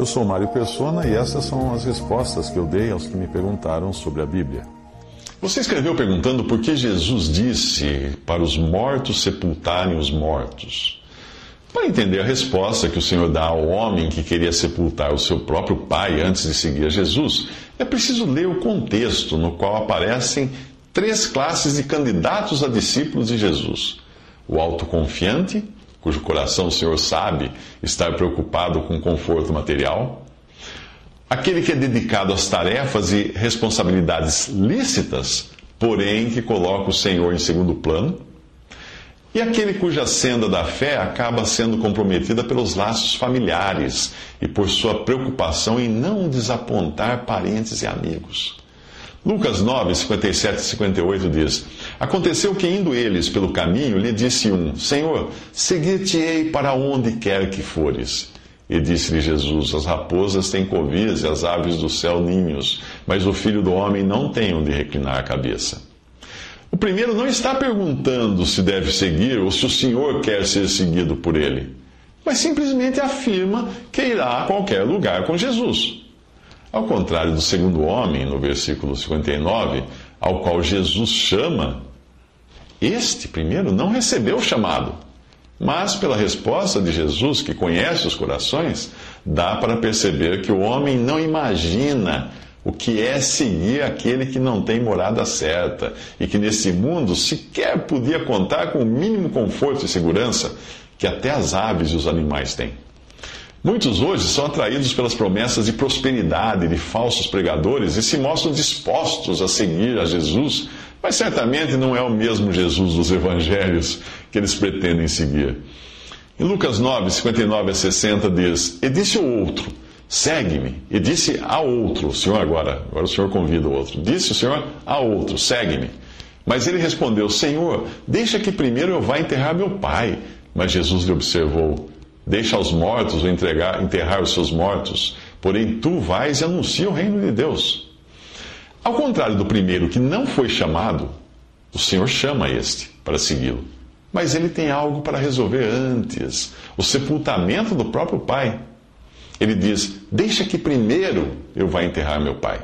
Eu sou Mário Persona e essas são as respostas que eu dei aos que me perguntaram sobre a Bíblia. Você escreveu perguntando por que Jesus disse para os mortos sepultarem os mortos. Para entender a resposta que o Senhor dá ao homem que queria sepultar o seu próprio pai antes de seguir a Jesus, é preciso ler o contexto no qual aparecem três classes de candidatos a discípulos de Jesus: o autoconfiante, cujo coração o Senhor sabe estar preocupado com conforto material, aquele que é dedicado às tarefas e responsabilidades lícitas, porém que coloca o Senhor em segundo plano, e aquele cuja senda da fé acaba sendo comprometida pelos laços familiares e por sua preocupação em não desapontar parentes e amigos. Lucas 9, 57 e 58 diz: Aconteceu que, indo eles pelo caminho, lhe disse um: Senhor, seguir-te-ei para onde quer que fores. E disse-lhe Jesus: As raposas têm covias e as aves do céu ninhos, mas o filho do homem não tem onde reclinar a cabeça. O primeiro não está perguntando se deve seguir ou se o Senhor quer ser seguido por ele, mas simplesmente afirma que irá a qualquer lugar com Jesus. Ao contrário do segundo homem, no versículo 59, ao qual Jesus chama, este primeiro não recebeu o chamado. Mas, pela resposta de Jesus, que conhece os corações, dá para perceber que o homem não imagina o que é seguir aquele que não tem morada certa e que nesse mundo sequer podia contar com o mínimo conforto e segurança que até as aves e os animais têm. Muitos hoje são atraídos pelas promessas de prosperidade de falsos pregadores e se mostram dispostos a seguir a Jesus, mas certamente não é o mesmo Jesus dos evangelhos que eles pretendem seguir. Em Lucas 9, 59 a 60 diz: E disse o outro: Segue-me. E disse a outro, o Senhor agora, agora o Senhor convida o outro. Disse o Senhor a outro: Segue-me. Mas ele respondeu: Senhor, deixa que primeiro eu vá enterrar meu pai. Mas Jesus lhe observou: Deixa aos mortos entregar, enterrar os seus mortos, porém tu vais e anuncia o reino de Deus. Ao contrário do primeiro, que não foi chamado, o Senhor chama este para segui-lo. Mas ele tem algo para resolver antes: o sepultamento do próprio pai. Ele diz: Deixa que primeiro eu vá enterrar meu pai.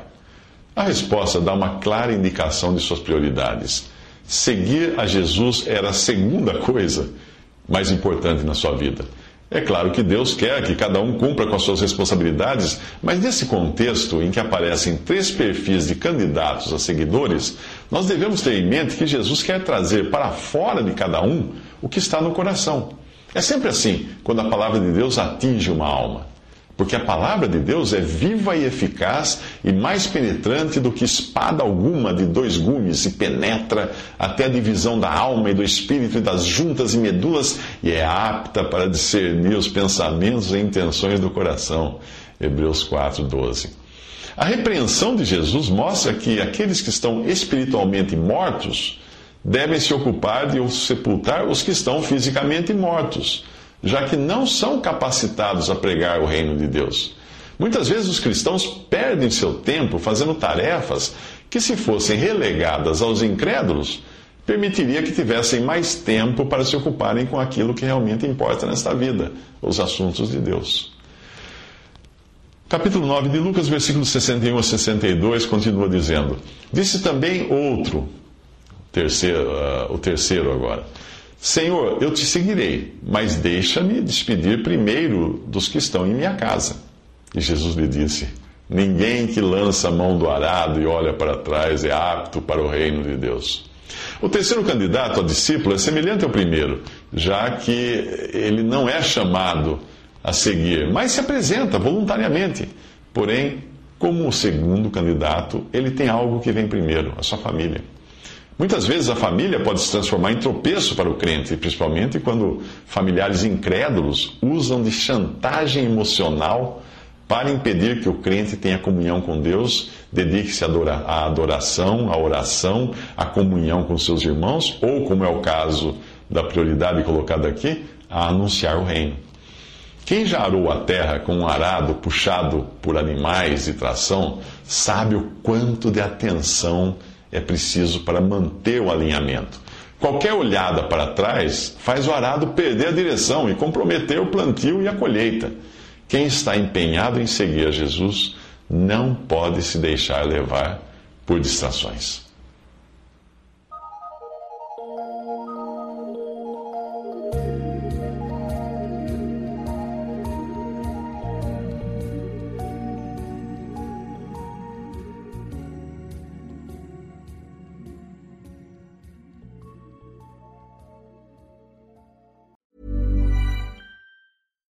A resposta dá uma clara indicação de suas prioridades. Seguir a Jesus era a segunda coisa mais importante na sua vida. É claro que Deus quer que cada um cumpra com as suas responsabilidades, mas nesse contexto em que aparecem três perfis de candidatos a seguidores, nós devemos ter em mente que Jesus quer trazer para fora de cada um o que está no coração. É sempre assim quando a palavra de Deus atinge uma alma. Porque a palavra de Deus é viva e eficaz e mais penetrante do que espada alguma de dois gumes e penetra até a divisão da alma e do espírito e das juntas e medulas e é apta para discernir os pensamentos e intenções do coração. Hebreus 4, 12. A repreensão de Jesus mostra que aqueles que estão espiritualmente mortos devem se ocupar de sepultar os que estão fisicamente mortos já que não são capacitados a pregar o reino de Deus. Muitas vezes os cristãos perdem seu tempo fazendo tarefas que, se fossem relegadas aos incrédulos, permitiria que tivessem mais tempo para se ocuparem com aquilo que realmente importa nesta vida, os assuntos de Deus. Capítulo 9 de Lucas, versículos 61 a 62, continua dizendo: Disse também outro, terceiro, uh, o terceiro agora. Senhor, eu te seguirei, mas deixa-me despedir primeiro dos que estão em minha casa. E Jesus lhe disse: Ninguém que lança a mão do arado e olha para trás é apto para o reino de Deus. O terceiro candidato a discípulo é semelhante ao primeiro, já que ele não é chamado a seguir, mas se apresenta voluntariamente. Porém, como o segundo candidato, ele tem algo que vem primeiro, a sua família. Muitas vezes a família pode se transformar em tropeço para o crente, principalmente quando familiares incrédulos usam de chantagem emocional para impedir que o crente tenha comunhão com Deus, dedique-se à adoração, à oração, à comunhão com seus irmãos, ou, como é o caso da prioridade colocada aqui, a anunciar o reino. Quem já arou a terra com um arado puxado por animais e tração, sabe o quanto de atenção é preciso para manter o alinhamento. Qualquer olhada para trás faz o arado perder a direção e comprometer o plantio e a colheita. Quem está empenhado em seguir a Jesus não pode se deixar levar por distrações.